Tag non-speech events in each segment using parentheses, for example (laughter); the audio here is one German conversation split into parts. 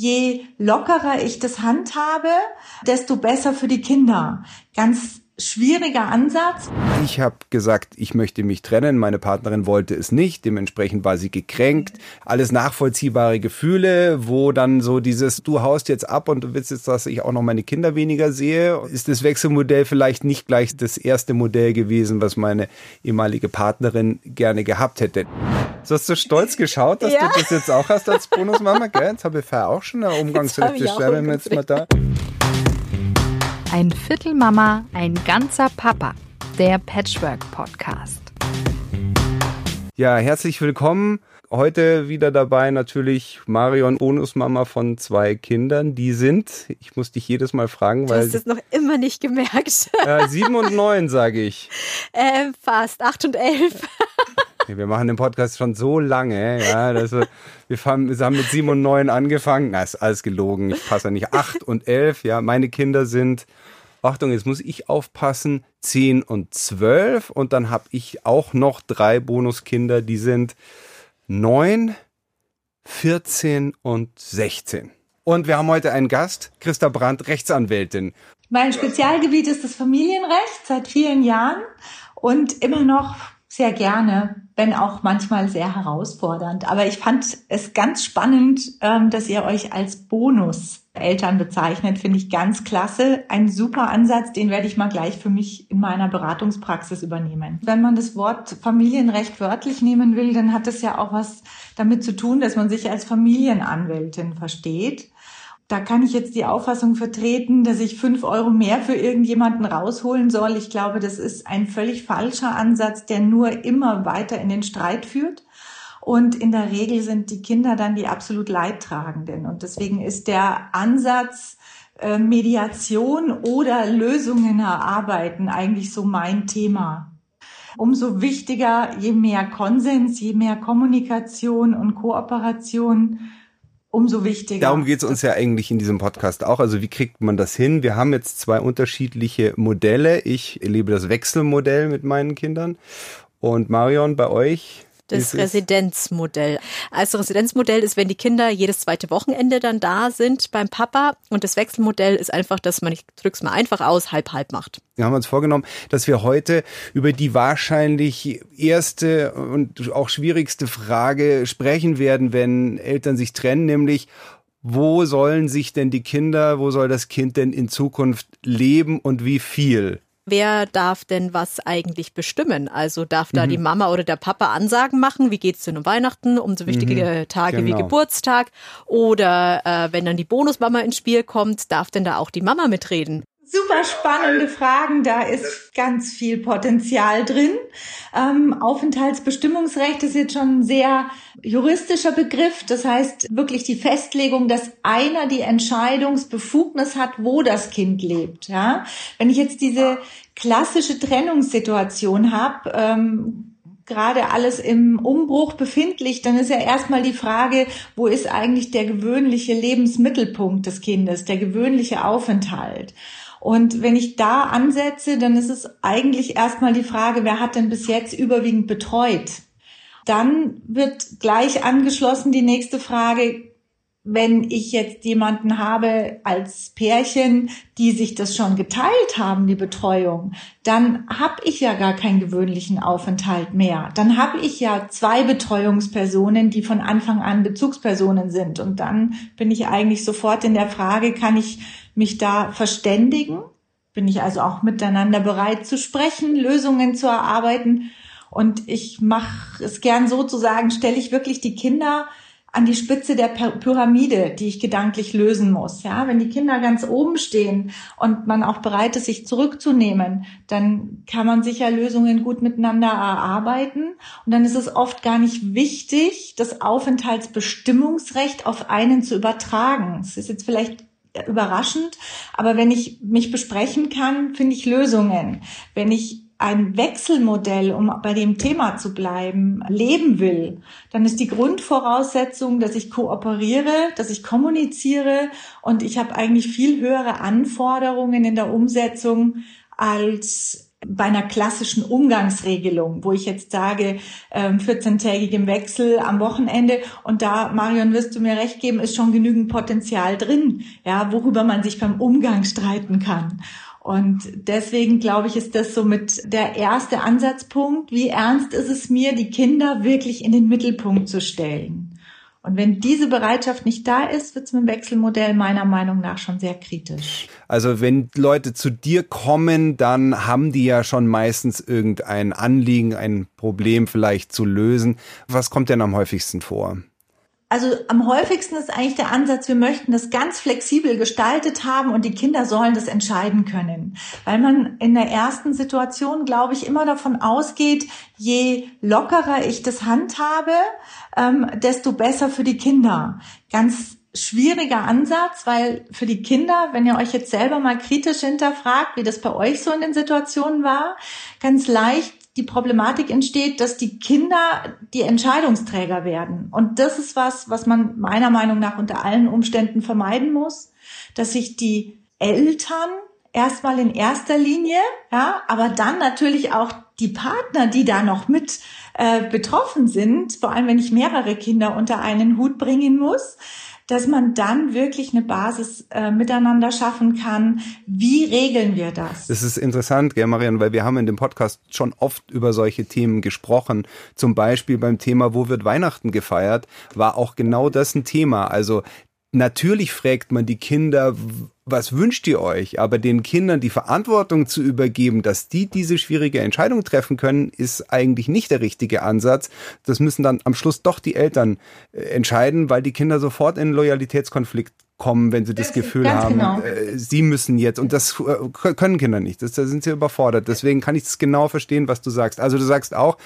je lockerer ich das handhabe, desto besser für die Kinder. Ganz schwieriger Ansatz. Ich habe gesagt, ich möchte mich trennen. Meine Partnerin wollte es nicht. Dementsprechend war sie gekränkt. Alles nachvollziehbare Gefühle, wo dann so dieses, du haust jetzt ab und du willst jetzt, dass ich auch noch meine Kinder weniger sehe. Ist das Wechselmodell vielleicht nicht gleich das erste Modell gewesen, was meine ehemalige Partnerin gerne gehabt hätte? So hast du stolz geschaut, dass ja. du das jetzt auch hast als Bonusmama, gell? Jetzt habe ich auch schon eine Umgangsrechte. Wir jetzt mal da. Ein Viertel Mama, ein ganzer Papa. Der Patchwork Podcast. Ja, herzlich willkommen. Heute wieder dabei natürlich Marion, Bonusmama von zwei Kindern. Die sind, ich muss dich jedes Mal fragen, weil. Du hast es noch immer nicht gemerkt. Äh, sieben und neun, sage ich. Äh, fast, acht und elf. (laughs) Wir machen den Podcast schon so lange, ja, dass wir, wir, fahren, wir haben mit sieben und neun angefangen. Na, ist alles gelogen. Ich passe nicht. Acht und elf, ja. Meine Kinder sind, Achtung, jetzt muss ich aufpassen, zehn und zwölf. Und dann habe ich auch noch drei Bonuskinder, die sind neun, 14 und 16. Und wir haben heute einen Gast, Christa Brandt, Rechtsanwältin. Mein Spezialgebiet ist das Familienrecht seit vielen Jahren und immer noch sehr gerne, wenn auch manchmal sehr herausfordernd. Aber ich fand es ganz spannend, ähm, dass ihr euch als Bonus Eltern bezeichnet, finde ich ganz klasse. Ein super Ansatz, den werde ich mal gleich für mich in meiner Beratungspraxis übernehmen. Wenn man das Wort Familienrecht wörtlich nehmen will, dann hat es ja auch was damit zu tun, dass man sich als Familienanwältin versteht da kann ich jetzt die Auffassung vertreten, dass ich fünf Euro mehr für irgendjemanden rausholen soll. Ich glaube, das ist ein völlig falscher Ansatz, der nur immer weiter in den Streit führt. Und in der Regel sind die Kinder dann die absolut Leidtragenden. Und deswegen ist der Ansatz, äh, Mediation oder Lösungen erarbeiten eigentlich so mein Thema. Umso wichtiger, je mehr Konsens, je mehr Kommunikation und Kooperation, umso wichtiger. Darum geht es uns ja eigentlich in diesem Podcast auch. Also wie kriegt man das hin? Wir haben jetzt zwei unterschiedliche Modelle. Ich erlebe das Wechselmodell mit meinen Kindern. Und Marion, bei euch? Das Residenzmodell. Also Residenzmodell ist, wenn die Kinder jedes zweite Wochenende dann da sind beim Papa. Und das Wechselmodell ist einfach, dass man, ich drück's mal einfach aus, halb halb macht. Wir haben uns vorgenommen, dass wir heute über die wahrscheinlich erste und auch schwierigste Frage sprechen werden, wenn Eltern sich trennen, nämlich wo sollen sich denn die Kinder, wo soll das Kind denn in Zukunft leben und wie viel? Wer darf denn was eigentlich bestimmen? Also darf da mhm. die Mama oder der Papa Ansagen machen, wie geht's denn um Weihnachten, um so wichtige mhm. Tage genau. wie Geburtstag? Oder äh, wenn dann die Bonusmama ins Spiel kommt, darf denn da auch die Mama mitreden? Super spannende Fragen, da ist ganz viel Potenzial drin. Ähm, Aufenthaltsbestimmungsrecht ist jetzt schon ein sehr juristischer Begriff. Das heißt wirklich die Festlegung, dass einer die Entscheidungsbefugnis hat, wo das Kind lebt. Ja? Wenn ich jetzt diese klassische Trennungssituation habe, ähm, gerade alles im Umbruch befindlich, dann ist ja erstmal die Frage, wo ist eigentlich der gewöhnliche Lebensmittelpunkt des Kindes, der gewöhnliche Aufenthalt? Und wenn ich da ansetze, dann ist es eigentlich erstmal die Frage, wer hat denn bis jetzt überwiegend betreut? Dann wird gleich angeschlossen die nächste Frage, wenn ich jetzt jemanden habe als Pärchen, die sich das schon geteilt haben, die Betreuung, dann habe ich ja gar keinen gewöhnlichen Aufenthalt mehr. Dann habe ich ja zwei Betreuungspersonen, die von Anfang an Bezugspersonen sind. Und dann bin ich eigentlich sofort in der Frage, kann ich mich da verständigen? Bin ich also auch miteinander bereit zu sprechen, Lösungen zu erarbeiten? Und ich mache es gern sozusagen, stelle ich wirklich die Kinder an die Spitze der Pyramide, die ich gedanklich lösen muss. Ja, wenn die Kinder ganz oben stehen und man auch bereit ist, sich zurückzunehmen, dann kann man sicher Lösungen gut miteinander erarbeiten. Und dann ist es oft gar nicht wichtig, das Aufenthaltsbestimmungsrecht auf einen zu übertragen. Es ist jetzt vielleicht überraschend, aber wenn ich mich besprechen kann, finde ich Lösungen. Wenn ich ein Wechselmodell, um bei dem Thema zu bleiben, leben will, dann ist die Grundvoraussetzung, dass ich kooperiere, dass ich kommuniziere und ich habe eigentlich viel höhere Anforderungen in der Umsetzung als bei einer klassischen Umgangsregelung, wo ich jetzt sage, 14-tägigem ähm, Wechsel am Wochenende und da, Marion, wirst du mir recht geben, ist schon genügend Potenzial drin, ja, worüber man sich beim Umgang streiten kann. Und deswegen glaube ich, ist das somit der erste Ansatzpunkt. Wie ernst ist es mir, die Kinder wirklich in den Mittelpunkt zu stellen? Und wenn diese Bereitschaft nicht da ist, wird es mit dem Wechselmodell meiner Meinung nach schon sehr kritisch. Also wenn Leute zu dir kommen, dann haben die ja schon meistens irgendein Anliegen, ein Problem vielleicht zu lösen. Was kommt denn am häufigsten vor? Also am häufigsten ist eigentlich der Ansatz, wir möchten das ganz flexibel gestaltet haben und die Kinder sollen das entscheiden können. Weil man in der ersten Situation, glaube ich, immer davon ausgeht, je lockerer ich das handhabe, ähm, desto besser für die Kinder. Ganz schwieriger Ansatz, weil für die Kinder, wenn ihr euch jetzt selber mal kritisch hinterfragt, wie das bei euch so in den Situationen war, ganz leicht die Problematik entsteht, dass die Kinder die Entscheidungsträger werden. Und das ist was, was man meiner Meinung nach unter allen Umständen vermeiden muss, dass sich die Eltern erstmal in erster Linie, ja, aber dann natürlich auch die Partner, die da noch mit äh, betroffen sind, vor allem wenn ich mehrere Kinder unter einen Hut bringen muss, dass man dann wirklich eine Basis äh, miteinander schaffen kann. Wie regeln wir das? Das ist interessant, gell, Marian, weil wir haben in dem Podcast schon oft über solche Themen gesprochen. Zum Beispiel beim Thema, wo wird Weihnachten gefeiert, war auch genau das ein Thema. Also Natürlich fragt man die Kinder, was wünscht ihr euch? Aber den Kindern die Verantwortung zu übergeben, dass die diese schwierige Entscheidung treffen können, ist eigentlich nicht der richtige Ansatz. Das müssen dann am Schluss doch die Eltern äh, entscheiden, weil die Kinder sofort in einen Loyalitätskonflikt kommen, wenn sie das, das Gefühl haben, genau. Äh, sie müssen jetzt. Und das äh, können Kinder nicht. Das, da sind sie überfordert. Deswegen kann ich es genau verstehen, was du sagst. Also du sagst auch,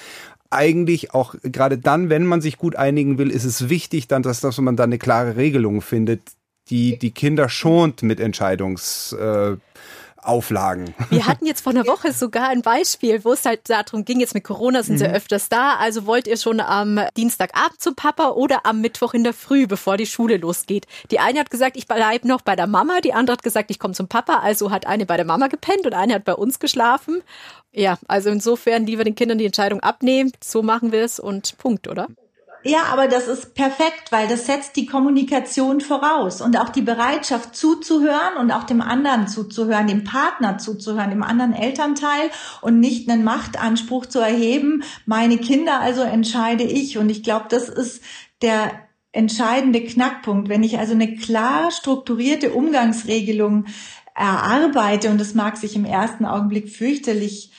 eigentlich auch gerade dann, wenn man sich gut einigen will, ist es wichtig, dann, dass, dass man da eine klare Regelung findet, die die Kinder schont mit Entscheidungs äh, Auflagen. Wir hatten (laughs) jetzt vor einer Woche sogar ein Beispiel, wo es halt darum ging, jetzt mit Corona sind sie mhm. öfters da, also wollt ihr schon am Dienstagabend zu Papa oder am Mittwoch in der Früh, bevor die Schule losgeht. Die eine hat gesagt, ich bleibe noch bei der Mama, die andere hat gesagt, ich komme zum Papa, also hat eine bei der Mama gepennt und eine hat bei uns geschlafen. Ja, also insofern lieber den Kindern die Entscheidung abnehmen, so machen wir es und Punkt, oder? Ja, aber das ist perfekt, weil das setzt die Kommunikation voraus und auch die Bereitschaft zuzuhören und auch dem anderen zuzuhören, dem Partner zuzuhören, dem anderen Elternteil und nicht einen Machtanspruch zu erheben, meine Kinder also entscheide ich. Und ich glaube, das ist der entscheidende Knackpunkt. Wenn ich also eine klar strukturierte Umgangsregelung erarbeite und das mag sich im ersten Augenblick fürchterlich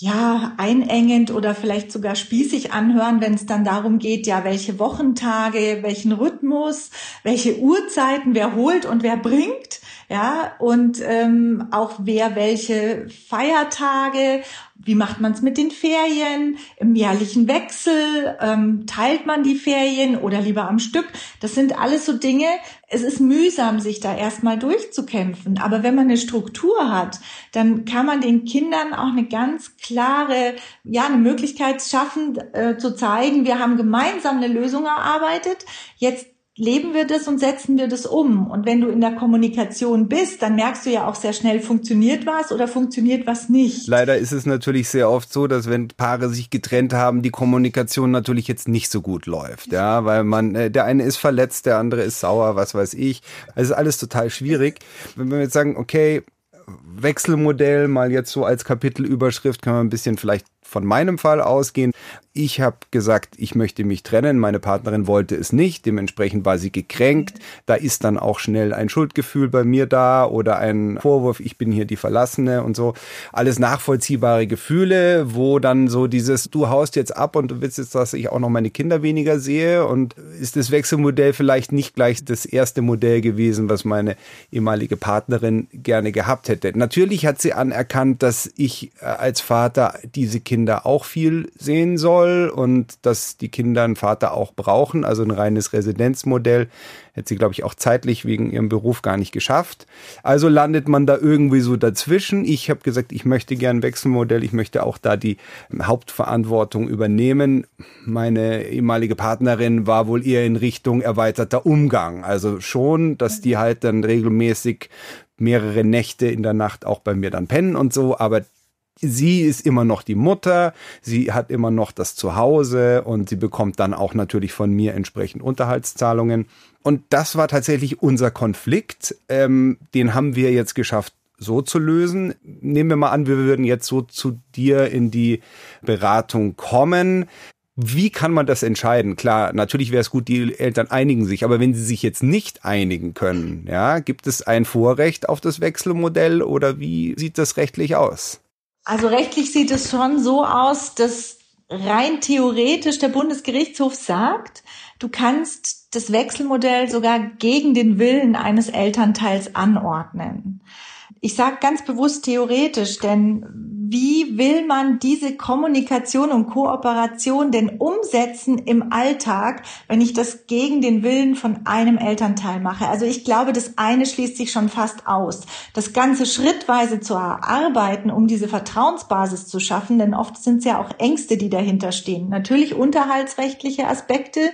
ja, einengend oder vielleicht sogar spießig anhören, wenn es dann darum geht, ja, welche Wochentage, welchen Rhythmus, welche Uhrzeiten, wer holt und wer bringt, ja, und ähm, auch wer welche Feiertage wie macht man es mit den Ferien? Im jährlichen Wechsel? Ähm, teilt man die Ferien oder lieber am Stück? Das sind alles so Dinge. Es ist mühsam, sich da erstmal durchzukämpfen. Aber wenn man eine Struktur hat, dann kann man den Kindern auch eine ganz klare, ja, eine Möglichkeit schaffen, äh, zu zeigen, wir haben gemeinsam eine Lösung erarbeitet. Jetzt leben wir das und setzen wir das um. Und wenn du in der Kommunikation bist, dann merkst du ja auch sehr schnell, funktioniert was oder funktioniert was nicht. Leider ist es natürlich sehr oft so, dass wenn Paare sich getrennt haben, die Kommunikation natürlich jetzt nicht so gut läuft, ja, weil man, äh, der eine ist verletzt, der andere ist sauer, was weiß ich. Es ist alles total schwierig. Wenn wir jetzt sagen, okay, Wechselmodell mal jetzt so als Kapitelüberschrift, kann man ein bisschen vielleicht von meinem Fall ausgehen. Ich habe gesagt, ich möchte mich trennen. Meine Partnerin wollte es nicht. Dementsprechend war sie gekränkt. Da ist dann auch schnell ein Schuldgefühl bei mir da oder ein Vorwurf, ich bin hier die Verlassene und so. Alles nachvollziehbare Gefühle, wo dann so dieses, du haust jetzt ab und du willst jetzt, dass ich auch noch meine Kinder weniger sehe. Und ist das Wechselmodell vielleicht nicht gleich das erste Modell gewesen, was meine ehemalige Partnerin gerne gehabt hätte. Natürlich hat sie anerkannt, dass ich äh, als Vater diese Kinder Kinder auch viel sehen soll und dass die Kinder einen Vater auch brauchen, also ein reines Residenzmodell. Hätte sie, glaube ich, auch zeitlich wegen ihrem Beruf gar nicht geschafft. Also landet man da irgendwie so dazwischen. Ich habe gesagt, ich möchte gern Wechselmodell, ich möchte auch da die Hauptverantwortung übernehmen. Meine ehemalige Partnerin war wohl eher in Richtung erweiterter Umgang. Also schon, dass die halt dann regelmäßig mehrere Nächte in der Nacht auch bei mir dann pennen und so, aber sie ist immer noch die Mutter, sie hat immer noch das Zuhause und sie bekommt dann auch natürlich von mir entsprechend Unterhaltszahlungen. Und das war tatsächlich unser Konflikt. Ähm, den haben wir jetzt geschafft so zu lösen. Nehmen wir mal an, wir würden jetzt so zu dir in die Beratung kommen. Wie kann man das entscheiden? Klar, natürlich wäre es gut, die Eltern einigen sich, aber wenn sie sich jetzt nicht einigen können, ja, gibt es ein Vorrecht auf das Wechselmodell oder wie sieht das rechtlich aus? Also rechtlich sieht es schon so aus, dass rein theoretisch der Bundesgerichtshof sagt, du kannst das Wechselmodell sogar gegen den Willen eines Elternteils anordnen. Ich sage ganz bewusst theoretisch, denn wie will man diese Kommunikation und Kooperation denn umsetzen im Alltag, wenn ich das gegen den Willen von einem Elternteil mache? Also ich glaube, das eine schließt sich schon fast aus. Das Ganze schrittweise zu erarbeiten, um diese Vertrauensbasis zu schaffen, denn oft sind es ja auch Ängste, die dahinter stehen. Natürlich unterhaltsrechtliche Aspekte,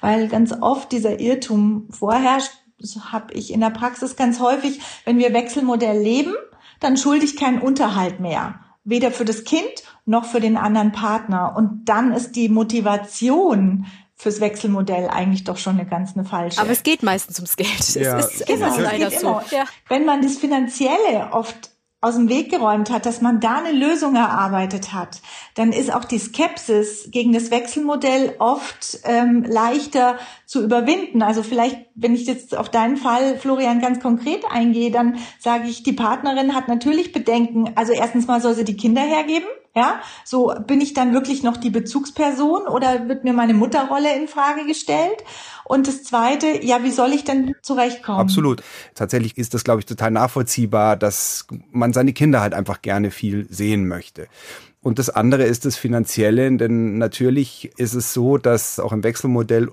weil ganz oft dieser Irrtum vorherrscht, das habe ich in der Praxis ganz häufig, wenn wir Wechselmodell leben, dann schulde ich keinen Unterhalt mehr. Weder für das Kind noch für den anderen Partner. Und dann ist die Motivation fürs Wechselmodell eigentlich doch schon eine ganz eine falsche. Aber es geht meistens ums Geld. Ja. Es ist, genau, es ist leider so. Ja. Wenn man das Finanzielle oft aus dem Weg geräumt hat, dass man da eine Lösung erarbeitet hat, dann ist auch die Skepsis gegen das Wechselmodell oft ähm, leichter zu überwinden. Also vielleicht, wenn ich jetzt auf deinen Fall, Florian, ganz konkret eingehe, dann sage ich, die Partnerin hat natürlich Bedenken. Also erstens mal soll sie die Kinder hergeben. Ja, so bin ich dann wirklich noch die Bezugsperson oder wird mir meine Mutterrolle in Frage gestellt? Und das zweite, ja, wie soll ich denn zurechtkommen? Absolut. Tatsächlich ist das, glaube ich, total nachvollziehbar, dass man seine Kinder halt einfach gerne viel sehen möchte. Und das andere ist das Finanzielle, denn natürlich ist es so, dass auch im Wechselmodell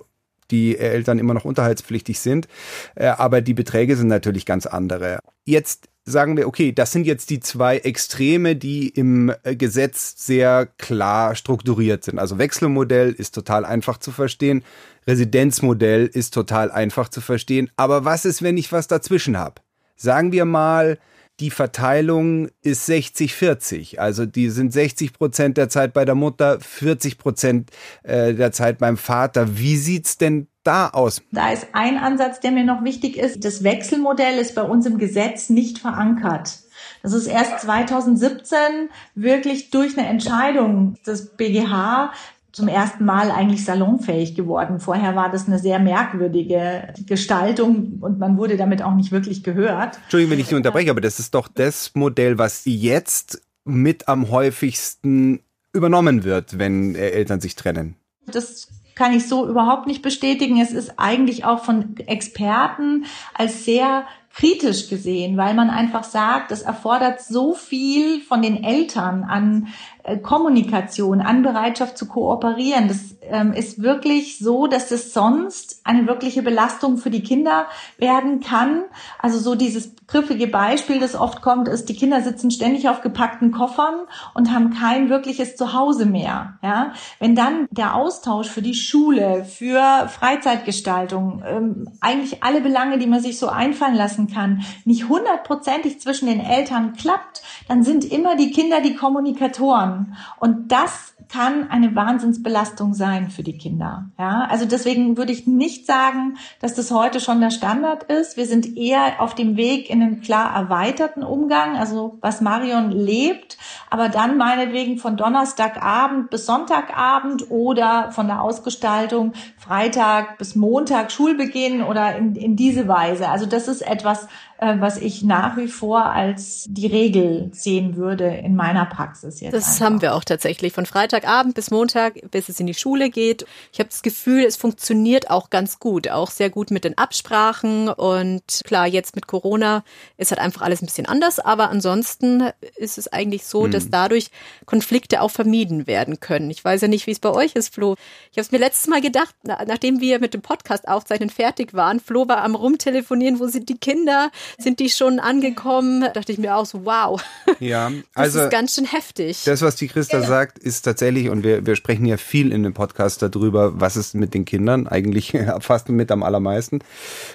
die Eltern immer noch unterhaltspflichtig sind, äh, aber die Beträge sind natürlich ganz andere. Jetzt sagen wir, okay, das sind jetzt die zwei Extreme, die im äh, Gesetz sehr klar strukturiert sind. Also Wechselmodell ist total einfach zu verstehen, Residenzmodell ist total einfach zu verstehen. Aber was ist, wenn ich was dazwischen habe? Sagen wir mal, die Verteilung ist 60-40. Also die sind 60 Prozent der Zeit bei der Mutter, 40 Prozent äh, der Zeit beim Vater. Wie sieht's denn da aus? Da ist ein Ansatz, der mir noch wichtig ist. Das Wechselmodell ist bei uns im Gesetz nicht verankert. Das ist erst 2017 wirklich durch eine Entscheidung des BGH zum ersten Mal eigentlich salonfähig geworden. Vorher war das eine sehr merkwürdige Gestaltung und man wurde damit auch nicht wirklich gehört. Entschuldigung, wenn ich Sie unterbreche, aber das ist doch das Modell, was jetzt mit am häufigsten übernommen wird, wenn Eltern sich trennen. Das kann ich so überhaupt nicht bestätigen. Es ist eigentlich auch von Experten als sehr kritisch gesehen, weil man einfach sagt, es erfordert so viel von den Eltern an äh, Kommunikation, an Bereitschaft zu kooperieren. Das ähm, ist wirklich so, dass es sonst eine wirkliche Belastung für die Kinder werden kann. Also so dieses griffige Beispiel, das oft kommt, ist, die Kinder sitzen ständig auf gepackten Koffern und haben kein wirkliches Zuhause mehr. Ja? Wenn dann der Austausch für die Schule, für Freizeitgestaltung, ähm, eigentlich alle Belange, die man sich so einfallen lassen kann, nicht hundertprozentig zwischen den Eltern klappt, dann sind immer die Kinder die Kommunikatoren. Und das kann eine Wahnsinnsbelastung sein für die Kinder. Ja, also deswegen würde ich nicht sagen, dass das heute schon der Standard ist. Wir sind eher auf dem Weg in einen klar erweiterten Umgang, also was Marion lebt, aber dann meinetwegen von Donnerstagabend bis Sonntagabend oder von der Ausgestaltung Freitag bis Montag Schulbeginn oder in, in diese Weise. Also das ist etwas, was ich nach wie vor als die Regel sehen würde in meiner Praxis jetzt. Das einfach. haben wir auch tatsächlich von Freitagabend bis Montag, bis es in die Schule geht. Ich habe das Gefühl, es funktioniert auch ganz gut, auch sehr gut mit den Absprachen und klar, jetzt mit Corona ist halt einfach alles ein bisschen anders, aber ansonsten ist es eigentlich so, hm. dass dadurch Konflikte auch vermieden werden können. Ich weiß ja nicht, wie es bei euch ist, Flo. Ich habe es mir letztes Mal gedacht, nachdem wir mit dem Podcast aufzeichnen fertig waren, Flo war am rumtelefonieren, wo sind die Kinder? Sind die schon angekommen. Da dachte ich mir auch so, wow. Ja, also. Das ist ganz schön heftig. Das, was die Christa ja. sagt, ist tatsächlich, und wir, wir sprechen ja viel in dem Podcast darüber, was ist mit den Kindern, eigentlich (laughs) fast mit am allermeisten.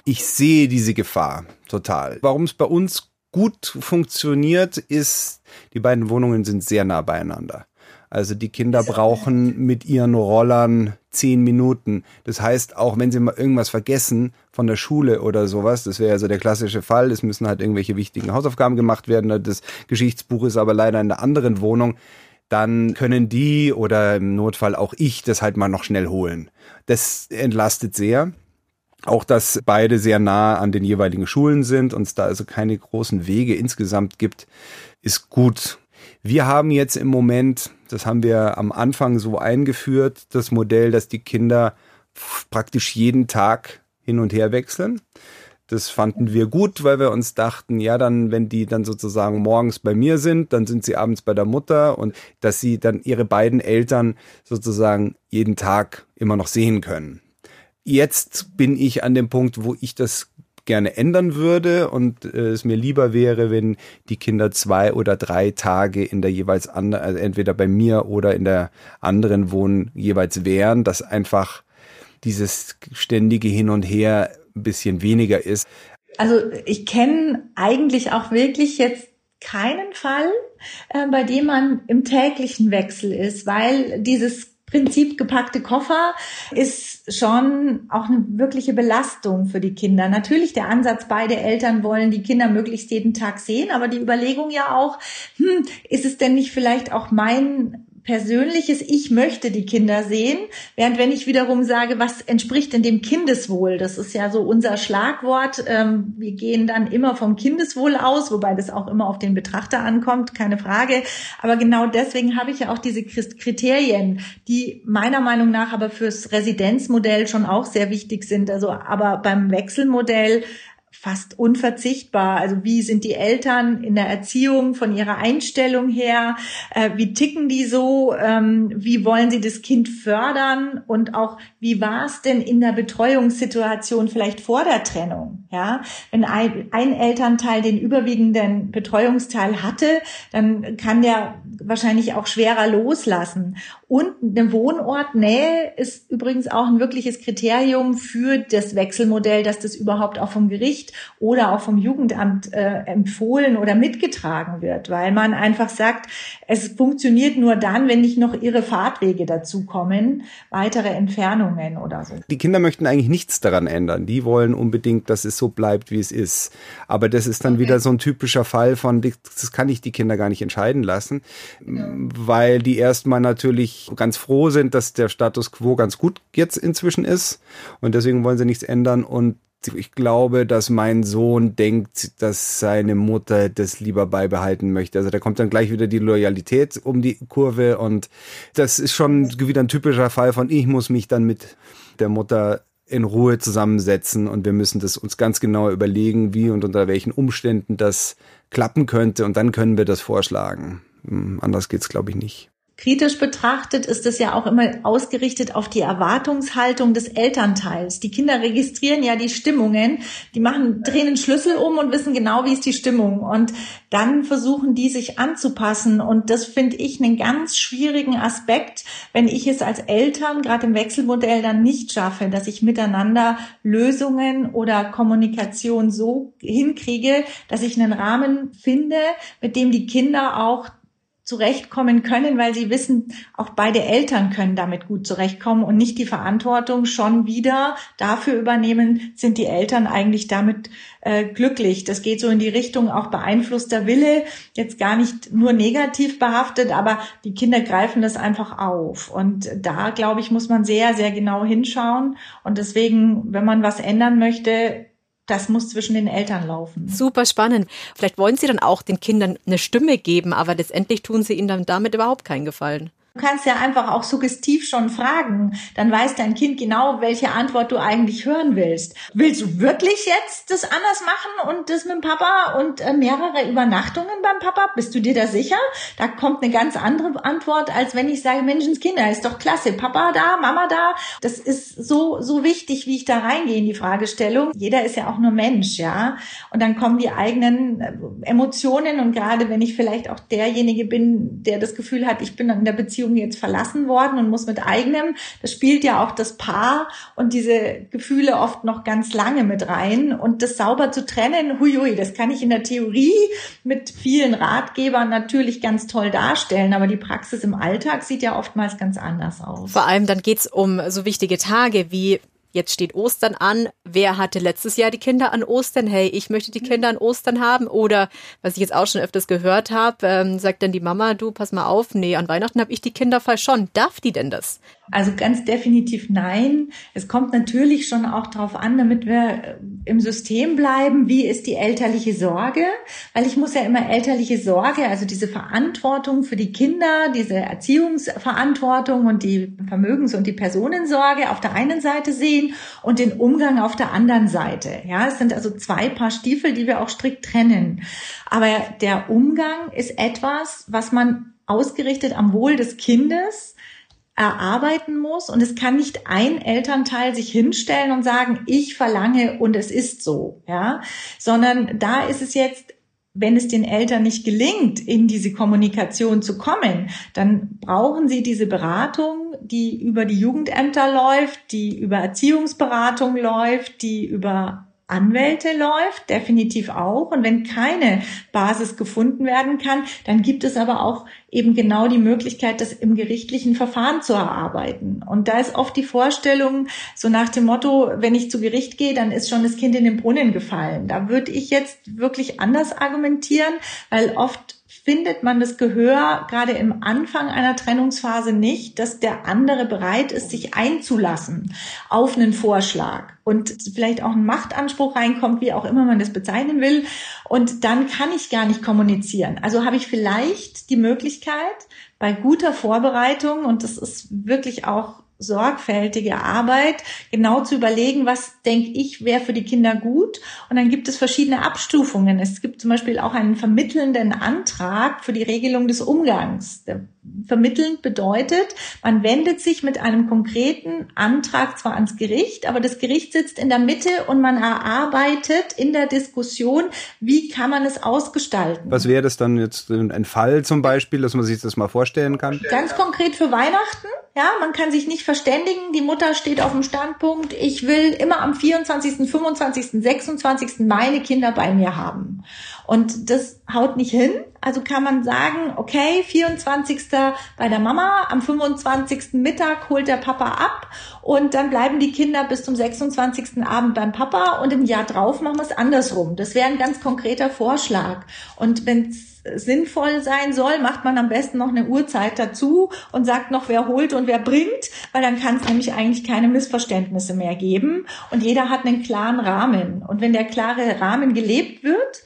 Ich sehe diese Gefahr total. Warum es bei uns gut funktioniert, ist, die beiden Wohnungen sind sehr nah beieinander. Also die Kinder brauchen mit ihren Rollern zehn Minuten. Das heißt, auch wenn sie mal irgendwas vergessen von der Schule oder sowas, das wäre also der klassische Fall, es müssen halt irgendwelche wichtigen Hausaufgaben gemacht werden, das Geschichtsbuch ist aber leider in der anderen Wohnung, dann können die oder im Notfall auch ich das halt mal noch schnell holen. Das entlastet sehr. Auch, dass beide sehr nah an den jeweiligen Schulen sind und es da also keine großen Wege insgesamt gibt, ist gut. Wir haben jetzt im Moment, das haben wir am Anfang so eingeführt, das Modell, dass die Kinder praktisch jeden Tag hin und her wechseln. Das fanden wir gut, weil wir uns dachten, ja, dann, wenn die dann sozusagen morgens bei mir sind, dann sind sie abends bei der Mutter und dass sie dann ihre beiden Eltern sozusagen jeden Tag immer noch sehen können. Jetzt bin ich an dem Punkt, wo ich das gerne ändern würde und äh, es mir lieber wäre, wenn die Kinder zwei oder drei Tage in der jeweils anderen, also entweder bei mir oder in der anderen Wohn jeweils wären, dass einfach dieses ständige Hin und Her ein bisschen weniger ist. Also ich kenne eigentlich auch wirklich jetzt keinen Fall, äh, bei dem man im täglichen Wechsel ist, weil dieses Prinzip gepackte Koffer ist schon auch eine wirkliche Belastung für die Kinder. Natürlich der Ansatz, beide Eltern wollen die Kinder möglichst jeden Tag sehen, aber die Überlegung ja auch, hm, ist es denn nicht vielleicht auch mein persönliches Ich möchte die Kinder sehen, während wenn ich wiederum sage, was entspricht denn dem Kindeswohl, das ist ja so unser Schlagwort, ähm, wir gehen dann immer vom Kindeswohl aus, wobei das auch immer auf den Betrachter ankommt, keine Frage, aber genau deswegen habe ich ja auch diese Kriterien, die meiner Meinung nach aber fürs Residenzmodell schon auch sehr wichtig sind, also aber beim Wechselmodell fast unverzichtbar. Also wie sind die Eltern in der Erziehung von ihrer Einstellung her? Äh, wie ticken die so? Ähm, wie wollen sie das Kind fördern? Und auch wie war es denn in der Betreuungssituation vielleicht vor der Trennung? Ja, wenn ein, ein Elternteil den überwiegenden Betreuungsteil hatte, dann kann der wahrscheinlich auch schwerer loslassen. Und eine Wohnortnähe ist übrigens auch ein wirkliches Kriterium für das Wechselmodell, dass das überhaupt auch vom Gericht oder auch vom Jugendamt äh, empfohlen oder mitgetragen wird, weil man einfach sagt, es funktioniert nur dann, wenn nicht noch ihre Fahrtwege dazukommen, weitere Entfernungen oder so. Die Kinder möchten eigentlich nichts daran ändern. Die wollen unbedingt, dass es so bleibt, wie es ist. Aber das ist dann okay. wieder so ein typischer Fall von, das kann ich die Kinder gar nicht entscheiden lassen, ja. weil die erstmal natürlich ganz froh sind, dass der Status quo ganz gut jetzt inzwischen ist und deswegen wollen sie nichts ändern und ich glaube, dass mein Sohn denkt, dass seine Mutter das lieber beibehalten möchte. Also da kommt dann gleich wieder die Loyalität um die Kurve und das ist schon wieder ein typischer Fall von ich muss mich dann mit der Mutter in Ruhe zusammensetzen und wir müssen das uns ganz genau überlegen, wie und unter welchen Umständen das klappen könnte und dann können wir das vorschlagen. Hm, anders geht's glaube ich nicht. Kritisch betrachtet ist es ja auch immer ausgerichtet auf die Erwartungshaltung des Elternteils. Die Kinder registrieren ja die Stimmungen, die machen, drehen den Schlüssel um und wissen genau, wie ist die Stimmung. Und dann versuchen die sich anzupassen. Und das finde ich einen ganz schwierigen Aspekt, wenn ich es als Eltern gerade im Wechselmodell dann nicht schaffe, dass ich miteinander Lösungen oder Kommunikation so hinkriege, dass ich einen Rahmen finde, mit dem die Kinder auch zurechtkommen können, weil sie wissen, auch beide Eltern können damit gut zurechtkommen und nicht die Verantwortung schon wieder dafür übernehmen, sind die Eltern eigentlich damit äh, glücklich. Das geht so in die Richtung auch beeinflusster Wille, jetzt gar nicht nur negativ behaftet, aber die Kinder greifen das einfach auf. Und da, glaube ich, muss man sehr, sehr genau hinschauen. Und deswegen, wenn man was ändern möchte, das muss zwischen den Eltern laufen. Super spannend. Vielleicht wollen Sie dann auch den Kindern eine Stimme geben, aber letztendlich tun Sie ihnen dann damit überhaupt keinen Gefallen. Du kannst ja einfach auch suggestiv schon fragen. Dann weiß dein Kind genau, welche Antwort du eigentlich hören willst. Willst du wirklich jetzt das anders machen und das mit dem Papa und äh, mehrere Übernachtungen beim Papa? Bist du dir da sicher? Da kommt eine ganz andere Antwort, als wenn ich sage, Menschenskinder, ist doch klasse. Papa da, Mama da. Das ist so, so wichtig, wie ich da reingehe in die Fragestellung. Jeder ist ja auch nur Mensch, ja. Und dann kommen die eigenen äh, Emotionen und gerade wenn ich vielleicht auch derjenige bin, der das Gefühl hat, ich bin in der Beziehung Beziehung jetzt verlassen worden und muss mit eigenem. Das spielt ja auch das Paar und diese Gefühle oft noch ganz lange mit rein. Und das sauber zu trennen, huiui, das kann ich in der Theorie mit vielen Ratgebern natürlich ganz toll darstellen, aber die Praxis im Alltag sieht ja oftmals ganz anders aus. Vor allem dann geht's um so wichtige Tage wie Jetzt steht Ostern an. Wer hatte letztes Jahr die Kinder an Ostern? Hey, ich möchte die Kinder an Ostern haben. Oder was ich jetzt auch schon öfters gehört habe, ähm, sagt dann die Mama, du pass mal auf, nee, an Weihnachten habe ich die Kinder voll schon. Darf die denn das? Also ganz definitiv nein. Es kommt natürlich schon auch darauf an, damit wir äh, im System bleiben, wie ist die elterliche Sorge? Weil ich muss ja immer elterliche Sorge, also diese Verantwortung für die Kinder, diese Erziehungsverantwortung und die Vermögens- und die Personensorge auf der einen Seite sehen und den Umgang auf der anderen Seite. Ja, es sind also zwei Paar Stiefel, die wir auch strikt trennen. Aber der Umgang ist etwas, was man ausgerichtet am Wohl des Kindes erarbeiten muss und es kann nicht ein Elternteil sich hinstellen und sagen, ich verlange und es ist so, ja, sondern da ist es jetzt wenn es den Eltern nicht gelingt, in diese Kommunikation zu kommen, dann brauchen sie diese Beratung, die über die Jugendämter läuft, die über Erziehungsberatung läuft, die über Anwälte läuft, definitiv auch. Und wenn keine Basis gefunden werden kann, dann gibt es aber auch eben genau die Möglichkeit, das im gerichtlichen Verfahren zu erarbeiten. Und da ist oft die Vorstellung, so nach dem Motto, wenn ich zu Gericht gehe, dann ist schon das Kind in den Brunnen gefallen. Da würde ich jetzt wirklich anders argumentieren, weil oft findet man das Gehör gerade im Anfang einer Trennungsphase nicht, dass der andere bereit ist, sich einzulassen auf einen Vorschlag und vielleicht auch ein Machtanspruch reinkommt, wie auch immer man das bezeichnen will. Und dann kann ich gar nicht kommunizieren. Also habe ich vielleicht die Möglichkeit, bei guter Vorbereitung, und das ist wirklich auch sorgfältige Arbeit, genau zu überlegen, was denke ich, wäre für die Kinder gut. Und dann gibt es verschiedene Abstufungen. Es gibt zum Beispiel auch einen vermittelnden Antrag für die Regelung des Umgangs. Der vermittelnd bedeutet, man wendet sich mit einem konkreten Antrag zwar ans Gericht, aber das Gericht sitzt in der Mitte und man erarbeitet in der Diskussion, wie kann man es ausgestalten. Was wäre das dann jetzt ein Fall zum Beispiel, dass man sich das mal vorstellen kann? Ganz konkret für Weihnachten ja, man kann sich nicht verständigen. Die Mutter steht auf dem Standpunkt, ich will immer am 24., 25., 26. meine Kinder bei mir haben. Und das haut nicht hin. Also kann man sagen, okay, 24. bei der Mama, am 25. Mittag holt der Papa ab und dann bleiben die Kinder bis zum 26. Abend beim Papa und im Jahr drauf machen wir es andersrum. Das wäre ein ganz konkreter Vorschlag. Und wenn es sinnvoll sein soll, macht man am besten noch eine Uhrzeit dazu und sagt noch, wer holt und wer bringt, weil dann kann es nämlich eigentlich keine Missverständnisse mehr geben und jeder hat einen klaren Rahmen. Und wenn der klare Rahmen gelebt wird,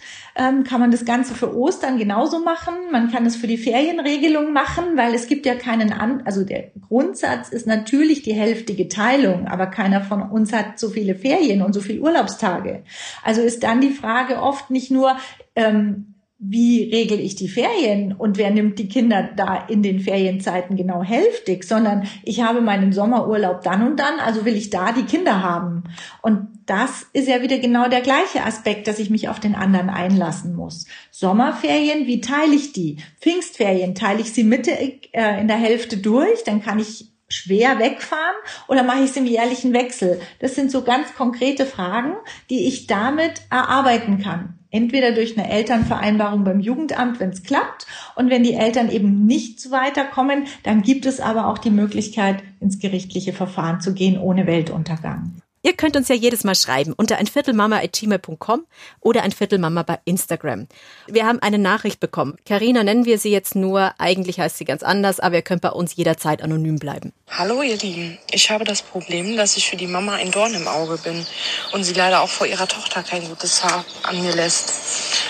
ähm, kann man das Ganze für Ostern genauso machen. Man kann es für die Ferienregelung machen, weil es gibt ja keinen an, also der Grundsatz ist natürlich die hälftige Teilung, aber keiner von uns hat so viele Ferien und so viele Urlaubstage. Also ist dann die Frage oft nicht nur, ähm, wie regel ich die Ferien und wer nimmt die Kinder da in den Ferienzeiten genau hälftig, sondern ich habe meinen Sommerurlaub dann und dann, also will ich da die Kinder haben. Und das ist ja wieder genau der gleiche Aspekt, dass ich mich auf den anderen einlassen muss. Sommerferien, wie teile ich die? Pfingstferien, teile ich sie Mitte äh, in der Hälfte durch, dann kann ich schwer wegfahren oder mache ich es im jährlichen Wechsel? Das sind so ganz konkrete Fragen, die ich damit erarbeiten kann. Entweder durch eine Elternvereinbarung beim Jugendamt, wenn es klappt. Und wenn die Eltern eben nicht weiterkommen, dann gibt es aber auch die Möglichkeit, ins gerichtliche Verfahren zu gehen ohne Weltuntergang. Ihr könnt uns ja jedes Mal schreiben unter einviertelmama.gmail.com oder einviertelmama bei Instagram. Wir haben eine Nachricht bekommen. Karina nennen wir sie jetzt nur. Eigentlich heißt sie ganz anders, aber ihr könnt bei uns jederzeit anonym bleiben. Hallo ihr Lieben. Ich habe das Problem, dass ich für die Mama ein Dorn im Auge bin und sie leider auch vor ihrer Tochter kein gutes Haar an mir lässt.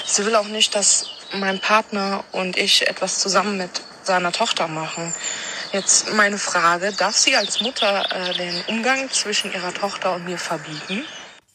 Sie will auch nicht, dass mein Partner und ich etwas zusammen mit seiner Tochter machen. Jetzt meine Frage, darf sie als Mutter äh, den Umgang zwischen ihrer Tochter und mir verbieten?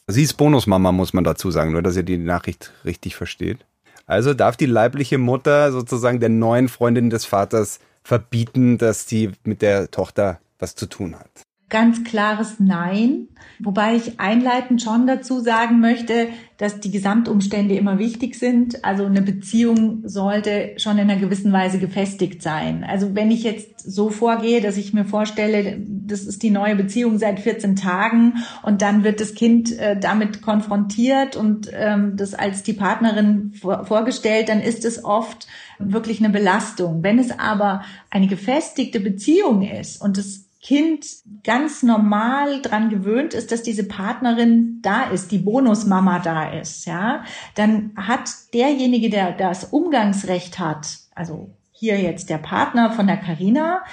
Sie ist Bonusmama, muss man dazu sagen, nur dass ihr die Nachricht richtig versteht. Also darf die leibliche Mutter sozusagen der neuen Freundin des Vaters verbieten, dass sie mit der Tochter was zu tun hat. Ganz klares Nein. Wobei ich einleitend schon dazu sagen möchte, dass die Gesamtumstände immer wichtig sind. Also eine Beziehung sollte schon in einer gewissen Weise gefestigt sein. Also wenn ich jetzt so vorgehe, dass ich mir vorstelle, das ist die neue Beziehung seit 14 Tagen und dann wird das Kind äh, damit konfrontiert und ähm, das als die Partnerin vor, vorgestellt, dann ist es oft wirklich eine Belastung. Wenn es aber eine gefestigte Beziehung ist und das Kind ganz normal dran gewöhnt ist, dass diese Partnerin da ist, die Bonusmama da ist, ja, dann hat derjenige, der das Umgangsrecht hat, also hier jetzt der Partner von der Carina,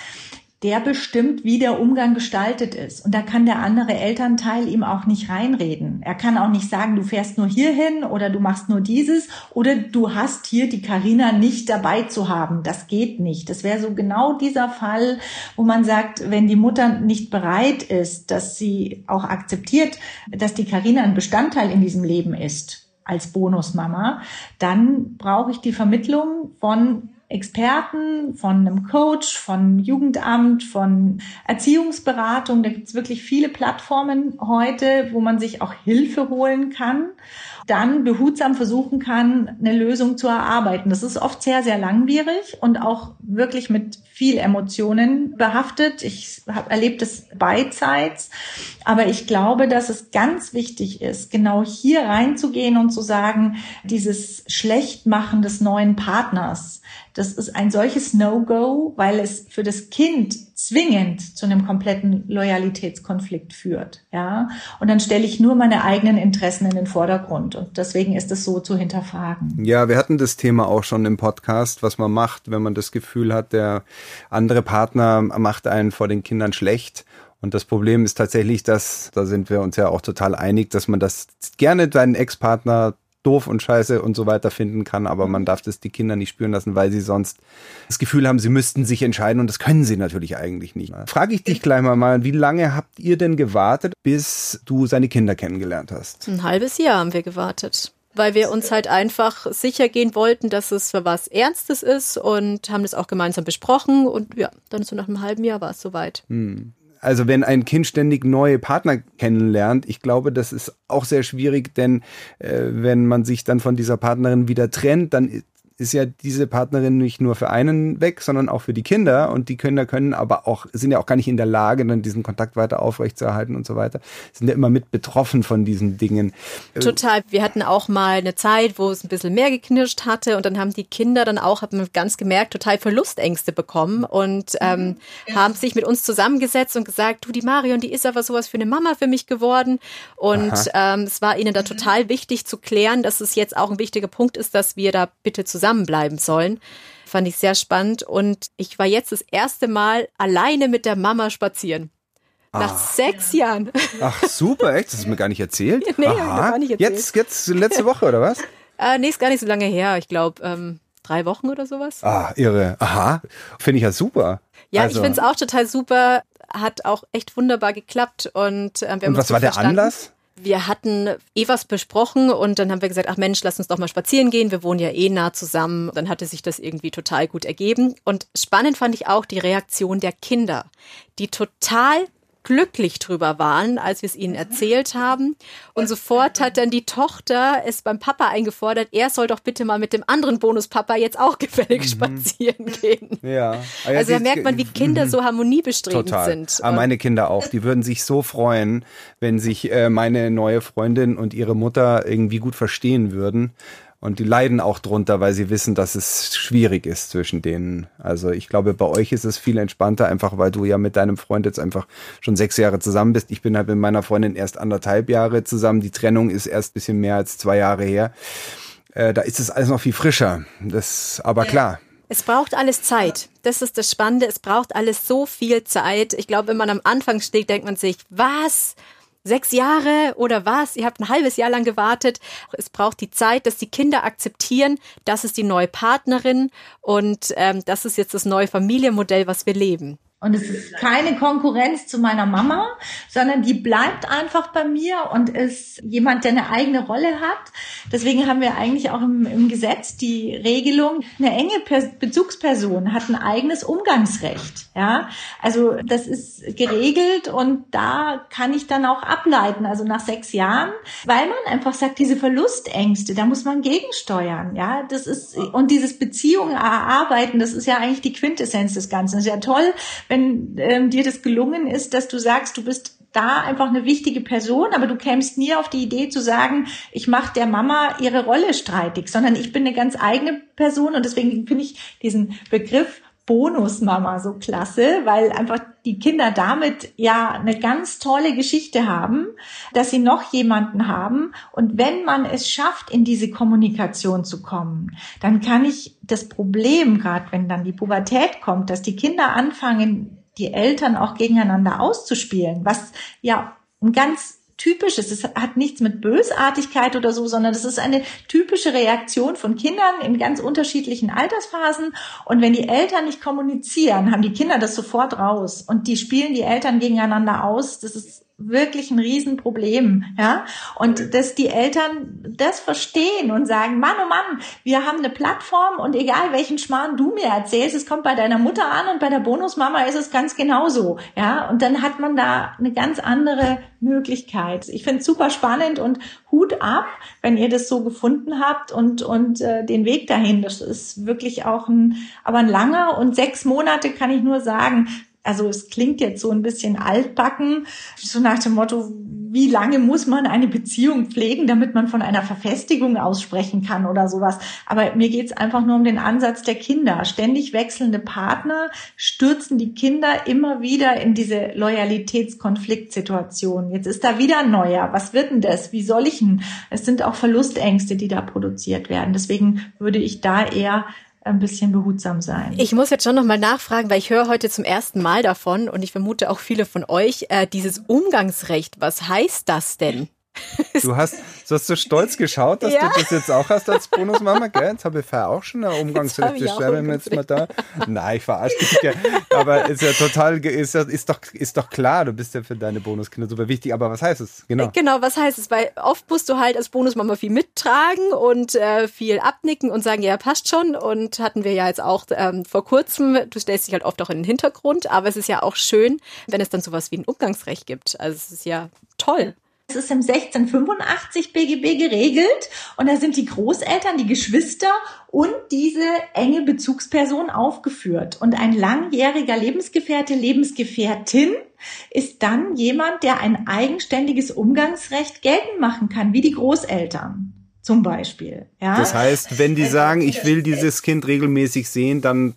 der bestimmt, wie der Umgang gestaltet ist. Und da kann der andere Elternteil ihm auch nicht reinreden. Er kann auch nicht sagen, du fährst nur hierhin oder du machst nur dieses oder du hast hier die Karina nicht dabei zu haben. Das geht nicht. Das wäre so genau dieser Fall, wo man sagt, wenn die Mutter nicht bereit ist, dass sie auch akzeptiert, dass die Karina ein Bestandteil in diesem Leben ist als Bonusmama, dann brauche ich die Vermittlung von Experten, von einem Coach, von Jugendamt, von Erziehungsberatung. Da gibt es wirklich viele Plattformen heute, wo man sich auch Hilfe holen kann dann behutsam versuchen kann, eine Lösung zu erarbeiten. Das ist oft sehr, sehr langwierig und auch wirklich mit viel Emotionen behaftet. Ich habe erlebt es beidseits, aber ich glaube, dass es ganz wichtig ist, genau hier reinzugehen und zu sagen, dieses Schlechtmachen des neuen Partners, das ist ein solches No-Go, weil es für das Kind zwingend zu einem kompletten Loyalitätskonflikt führt. Ja, und dann stelle ich nur meine eigenen Interessen in den Vordergrund und deswegen ist es so zu hinterfragen. Ja, wir hatten das Thema auch schon im Podcast, was man macht, wenn man das Gefühl hat, der andere Partner macht einen vor den Kindern schlecht. Und das Problem ist tatsächlich, dass, da sind wir uns ja auch total einig, dass man das gerne deinen Ex-Partner doof und scheiße und so weiter finden kann, aber man darf das die Kinder nicht spüren lassen, weil sie sonst das Gefühl haben, sie müssten sich entscheiden und das können sie natürlich eigentlich nicht. Frage ich dich gleich mal, wie lange habt ihr denn gewartet, bis du seine Kinder kennengelernt hast? Ein halbes Jahr haben wir gewartet weil wir uns halt einfach sicher gehen wollten, dass es für was Ernstes ist und haben das auch gemeinsam besprochen und ja, dann so nach einem halben Jahr war es soweit. Hm also wenn ein Kind ständig neue Partner kennenlernt, ich glaube, das ist auch sehr schwierig, denn äh, wenn man sich dann von dieser Partnerin wieder trennt, dann ist ja diese Partnerin nicht nur für einen weg, sondern auch für die Kinder. Und die Kinder können aber auch, sind ja auch gar nicht in der Lage, dann diesen Kontakt weiter aufrechtzuerhalten und so weiter. Sind ja immer mit betroffen von diesen Dingen. Total. Wir hatten auch mal eine Zeit, wo es ein bisschen mehr geknirscht hatte und dann haben die Kinder dann auch, hat man ganz gemerkt, total Verlustängste bekommen und ähm, ja. haben sich mit uns zusammengesetzt und gesagt, du, die Marion, die ist aber sowas für eine Mama für mich geworden. Und ähm, es war ihnen da total wichtig zu klären, dass es jetzt auch ein wichtiger Punkt ist, dass wir da bitte zusammen zusammenbleiben sollen. Fand ich sehr spannend. Und ich war jetzt das erste Mal alleine mit der Mama spazieren. Nach ah. sechs Jahren. Ach, super, echt? Das ist mir gar nicht erzählt. (laughs) nee, Aha. gar nicht erzählt. Jetzt, jetzt, letzte Woche, oder was? (laughs) äh, nee, ist gar nicht so lange her. Ich glaube, ähm, drei Wochen oder sowas. Ah, irre. Aha. Finde ich ja super. Ja, also. ich finde es auch total super. Hat auch echt wunderbar geklappt. Und, äh, wir haben und was war der Anlass? Wir hatten eh was besprochen und dann haben wir gesagt, ach Mensch, lass uns doch mal spazieren gehen. Wir wohnen ja eh nah zusammen. Dann hatte sich das irgendwie total gut ergeben. Und spannend fand ich auch die Reaktion der Kinder, die total glücklich drüber waren, als wir es ihnen erzählt haben. Und sofort hat dann die Tochter es beim Papa eingefordert, er soll doch bitte mal mit dem anderen Bonuspapa jetzt auch gefällig mhm. spazieren gehen. Ja. Ah also da merkt man, wie Kinder mhm. so harmoniebestrebend Total. sind. Ah, meine Kinder auch. Die würden sich so freuen, wenn sich äh, meine neue Freundin und ihre Mutter irgendwie gut verstehen würden. Und die leiden auch drunter, weil sie wissen, dass es schwierig ist zwischen denen. Also ich glaube, bei euch ist es viel entspannter, einfach weil du ja mit deinem Freund jetzt einfach schon sechs Jahre zusammen bist. Ich bin halt mit meiner Freundin erst anderthalb Jahre zusammen. Die Trennung ist erst bisschen mehr als zwei Jahre her. Äh, da ist es alles noch viel frischer. Das, aber klar. Es braucht alles Zeit. Das ist das Spannende. Es braucht alles so viel Zeit. Ich glaube, wenn man am Anfang steht, denkt man sich, was? Sechs Jahre oder was? Ihr habt ein halbes Jahr lang gewartet. Es braucht die Zeit, dass die Kinder akzeptieren, das ist die neue Partnerin und ähm, das ist jetzt das neue Familienmodell, was wir leben. Und es ist keine Konkurrenz zu meiner Mama, sondern die bleibt einfach bei mir und ist jemand, der eine eigene Rolle hat. Deswegen haben wir eigentlich auch im, im Gesetz die Regelung, eine enge Bezugsperson hat ein eigenes Umgangsrecht. Ja, also das ist geregelt und da kann ich dann auch ableiten. Also nach sechs Jahren, weil man einfach sagt, diese Verlustängste, da muss man gegensteuern. Ja, das ist und dieses Beziehungen erarbeiten, das ist ja eigentlich die Quintessenz des Ganzen. Das ist ja toll wenn ähm, dir das gelungen ist, dass du sagst, du bist da einfach eine wichtige Person, aber du kämst nie auf die Idee zu sagen, ich mache der Mama ihre Rolle streitig, sondern ich bin eine ganz eigene Person und deswegen finde ich diesen Begriff Bonusmama so klasse, weil einfach die Kinder damit ja eine ganz tolle Geschichte haben, dass sie noch jemanden haben. Und wenn man es schafft, in diese Kommunikation zu kommen, dann kann ich das Problem, gerade wenn dann die Pubertät kommt, dass die Kinder anfangen, die Eltern auch gegeneinander auszuspielen, was ja ein ganz typisches. Es hat nichts mit Bösartigkeit oder so, sondern das ist eine typische Reaktion von Kindern in ganz unterschiedlichen Altersphasen. Und wenn die Eltern nicht kommunizieren, haben die Kinder das sofort raus und die spielen die Eltern gegeneinander aus. Das ist wirklich ein Riesenproblem, ja. Und dass die Eltern das verstehen und sagen, Mann, oh Mann, wir haben eine Plattform und egal welchen Schmarrn du mir erzählst, es kommt bei deiner Mutter an und bei der Bonusmama ist es ganz genauso, ja. Und dann hat man da eine ganz andere Möglichkeit. Ich finde es super spannend und Hut ab, wenn ihr das so gefunden habt und, und äh, den Weg dahin. Das ist wirklich auch ein, aber ein langer und sechs Monate kann ich nur sagen, also es klingt jetzt so ein bisschen altbacken, so nach dem Motto, wie lange muss man eine Beziehung pflegen, damit man von einer Verfestigung aussprechen kann oder sowas. Aber mir geht's einfach nur um den Ansatz der Kinder. Ständig wechselnde Partner stürzen die Kinder immer wieder in diese Loyalitätskonfliktsituation. Jetzt ist da wieder ein neuer. Was wird denn das? Wie soll ich denn? Es sind auch Verlustängste, die da produziert werden. Deswegen würde ich da eher ein bisschen behutsam sein. Ich muss jetzt schon nochmal nachfragen, weil ich höre heute zum ersten Mal davon und ich vermute auch viele von euch, äh, dieses Umgangsrecht, was heißt das denn? Du (laughs) hast, du hast so stolz geschaut, dass ja. du das jetzt auch hast als (laughs) Bonusmama, gell? Jetzt habe ich vorher auch schon eine Umgangsrechte. Schreibe mir jetzt mal da. Nein, ich verarsche dich ja. Aber ist ja total, ist, ist, doch, ist doch klar, du bist ja für deine Bonuskinder super wichtig. Aber was heißt es? Genau. Genau, was heißt es? Weil oft musst du halt als Bonusmama viel mittragen und äh, viel abnicken und sagen, ja, passt schon. Und hatten wir ja jetzt auch ähm, vor kurzem, du stellst dich halt oft auch in den Hintergrund, aber es ist ja auch schön, wenn es dann sowas wie ein Umgangsrecht gibt. Also es ist ja toll. Es ist im 1685 BGB geregelt und da sind die Großeltern, die Geschwister und diese enge Bezugsperson aufgeführt. Und ein langjähriger Lebensgefährte, Lebensgefährtin ist dann jemand, der ein eigenständiges Umgangsrecht geltend machen kann, wie die Großeltern zum Beispiel. Ja? Das heißt, wenn die sagen, ich will dieses Kind regelmäßig sehen, dann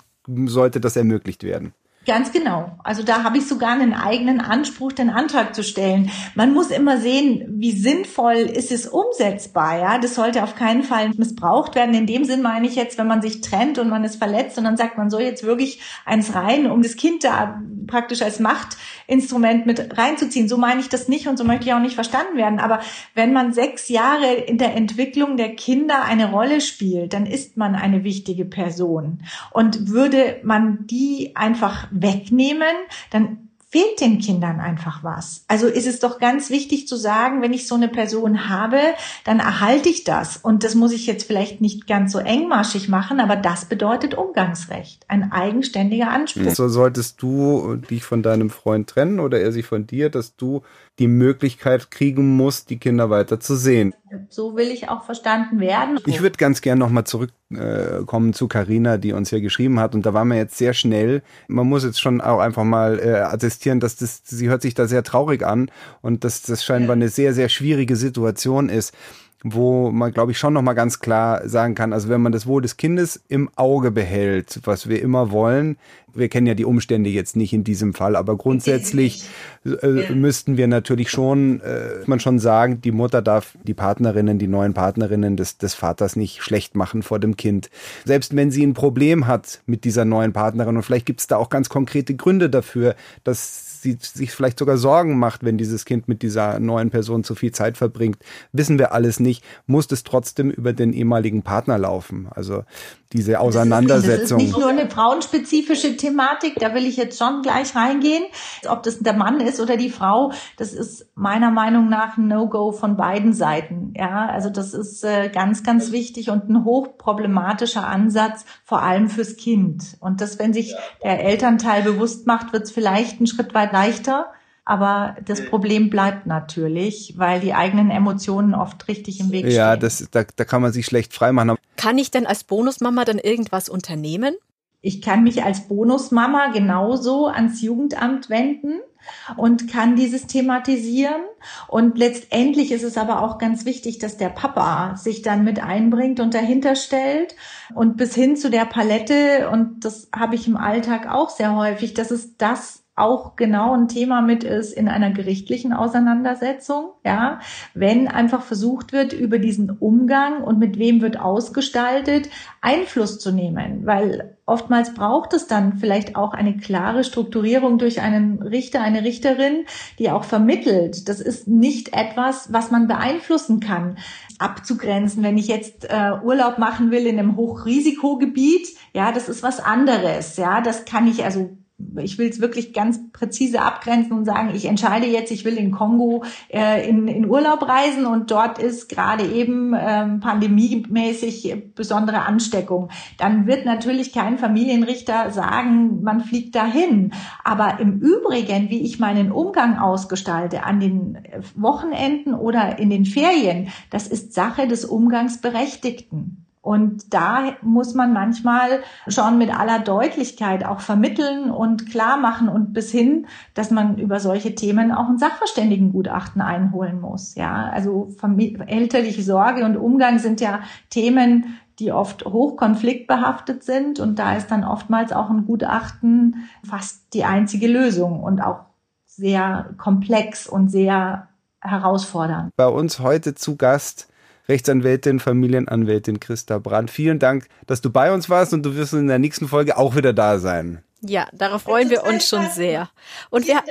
sollte das ermöglicht werden. Ganz genau. Also da habe ich sogar einen eigenen Anspruch, den Antrag zu stellen. Man muss immer sehen, wie sinnvoll ist es umsetzbar. Ja, das sollte auf keinen Fall missbraucht werden. In dem Sinn meine ich jetzt, wenn man sich trennt und man ist verletzt und dann sagt, man soll jetzt wirklich eins rein, um das Kind da praktisch als Machtinstrument mit reinzuziehen. So meine ich das nicht und so möchte ich auch nicht verstanden werden. Aber wenn man sechs Jahre in der Entwicklung der Kinder eine Rolle spielt, dann ist man eine wichtige Person. Und würde man die einfach wegnehmen, dann fehlt den Kindern einfach was. Also ist es doch ganz wichtig zu sagen, wenn ich so eine Person habe, dann erhalte ich das. Und das muss ich jetzt vielleicht nicht ganz so engmaschig machen, aber das bedeutet Umgangsrecht, ein eigenständiger Anspruch. So solltest du dich von deinem Freund trennen oder er sich von dir, dass du die Möglichkeit kriegen musst, die Kinder weiter zu sehen. So will ich auch verstanden werden. Ich würde ganz gern nochmal zurückkommen äh, zu Carina, die uns hier geschrieben hat. Und da waren wir jetzt sehr schnell. Man muss jetzt schon auch einfach mal äh, attestieren, dass das, sie hört sich da sehr traurig an und dass das scheinbar eine sehr, sehr schwierige Situation ist wo man, glaube ich, schon nochmal ganz klar sagen kann, also wenn man das Wohl des Kindes im Auge behält, was wir immer wollen, wir kennen ja die Umstände jetzt nicht in diesem Fall, aber grundsätzlich äh, müssten wir natürlich schon, äh, man schon sagen, die Mutter darf die Partnerinnen, die neuen Partnerinnen des, des Vaters nicht schlecht machen vor dem Kind. Selbst wenn sie ein Problem hat mit dieser neuen Partnerin und vielleicht gibt es da auch ganz konkrete Gründe dafür, dass sie sich vielleicht sogar Sorgen macht, wenn dieses Kind mit dieser neuen Person zu viel Zeit verbringt, wissen wir alles nicht muss es trotzdem über den ehemaligen Partner laufen. Also diese Auseinandersetzung. Das ist, das ist nicht nur eine frauenspezifische Thematik, da will ich jetzt schon gleich reingehen. Ob das der Mann ist oder die Frau, das ist meiner Meinung nach ein No-Go von beiden Seiten. Ja, also das ist äh, ganz, ganz wichtig und ein hochproblematischer Ansatz, vor allem fürs Kind. Und das, wenn sich der Elternteil bewusst macht, wird es vielleicht einen Schritt weit leichter. Aber das Problem bleibt natürlich, weil die eigenen Emotionen oft richtig im Weg stehen. Ja, das, da, da kann man sich schlecht freimachen. Kann ich denn als Bonusmama dann irgendwas unternehmen? Ich kann mich als Bonusmama genauso ans Jugendamt wenden und kann dieses thematisieren. Und letztendlich ist es aber auch ganz wichtig, dass der Papa sich dann mit einbringt und dahinter stellt und bis hin zu der Palette. Und das habe ich im Alltag auch sehr häufig. Das ist das auch genau ein Thema mit ist in einer gerichtlichen Auseinandersetzung, ja, wenn einfach versucht wird, über diesen Umgang und mit wem wird ausgestaltet, Einfluss zu nehmen, weil oftmals braucht es dann vielleicht auch eine klare Strukturierung durch einen Richter, eine Richterin, die auch vermittelt. Das ist nicht etwas, was man beeinflussen kann, abzugrenzen. Wenn ich jetzt äh, Urlaub machen will in einem Hochrisikogebiet, ja, das ist was anderes, ja, das kann ich also ich will es wirklich ganz präzise abgrenzen und sagen, ich entscheide jetzt, ich will in Kongo äh, in, in Urlaub reisen und dort ist gerade eben ähm, pandemiemäßig besondere Ansteckung. Dann wird natürlich kein Familienrichter sagen, man fliegt dahin. Aber im Übrigen, wie ich meinen Umgang ausgestalte an den Wochenenden oder in den Ferien, das ist Sache des Umgangsberechtigten. Und da muss man manchmal schon mit aller Deutlichkeit auch vermitteln und klar machen und bis hin, dass man über solche Themen auch ein Sachverständigengutachten einholen muss. Ja, also elterliche Sorge und Umgang sind ja Themen, die oft hochkonfliktbehaftet sind und da ist dann oftmals auch ein Gutachten fast die einzige Lösung und auch sehr komplex und sehr herausfordernd. Bei uns heute zu Gast Rechtsanwältin, Familienanwältin Christa Brandt. Vielen Dank, dass du bei uns warst und du wirst in der nächsten Folge auch wieder da sein. Ja, darauf freuen wir uns schon sehr. Und wir,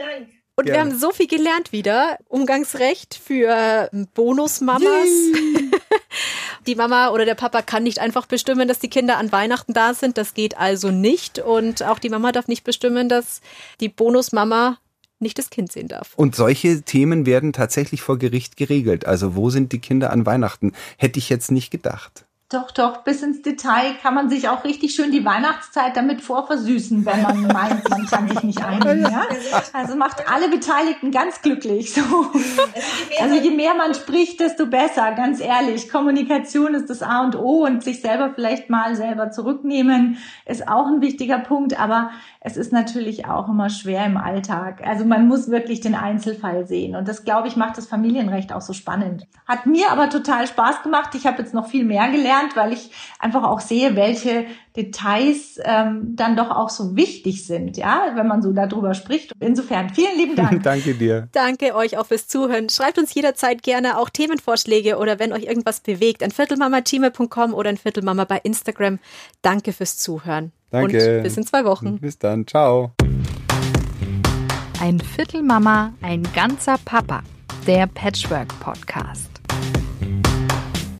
und wir haben so viel gelernt wieder. Umgangsrecht für Bonusmamas. (laughs) die Mama oder der Papa kann nicht einfach bestimmen, dass die Kinder an Weihnachten da sind. Das geht also nicht. Und auch die Mama darf nicht bestimmen, dass die Bonusmama nicht das Kind sehen darf. Und solche Themen werden tatsächlich vor Gericht geregelt. Also wo sind die Kinder an Weihnachten? Hätte ich jetzt nicht gedacht. Doch, doch, bis ins Detail kann man sich auch richtig schön die Weihnachtszeit damit vorversüßen, wenn man (laughs) meint, man kann sich nicht einigen. Ja? Also macht alle Beteiligten ganz glücklich. So. (laughs) Also je mehr man spricht, desto besser, ganz ehrlich. Kommunikation ist das A und O und sich selber vielleicht mal selber zurücknehmen ist auch ein wichtiger Punkt, aber es ist natürlich auch immer schwer im Alltag. Also man muss wirklich den Einzelfall sehen und das, glaube ich, macht das Familienrecht auch so spannend. Hat mir aber total Spaß gemacht. Ich habe jetzt noch viel mehr gelernt gelernt, weil ich einfach auch sehe, welche Details ähm, dann doch auch so wichtig sind, ja, wenn man so darüber spricht. Insofern vielen lieben Dank. (laughs) Danke dir. Danke euch auch fürs Zuhören. Schreibt uns jederzeit gerne auch Themenvorschläge oder wenn euch irgendwas bewegt, an viertelmama.gmail.com oder ein Viertelmama bei Instagram. Danke fürs Zuhören. Danke. Und bis in zwei Wochen. Bis dann. Ciao. Ein Viertelmama, ein ganzer Papa. Der Patchwork Podcast.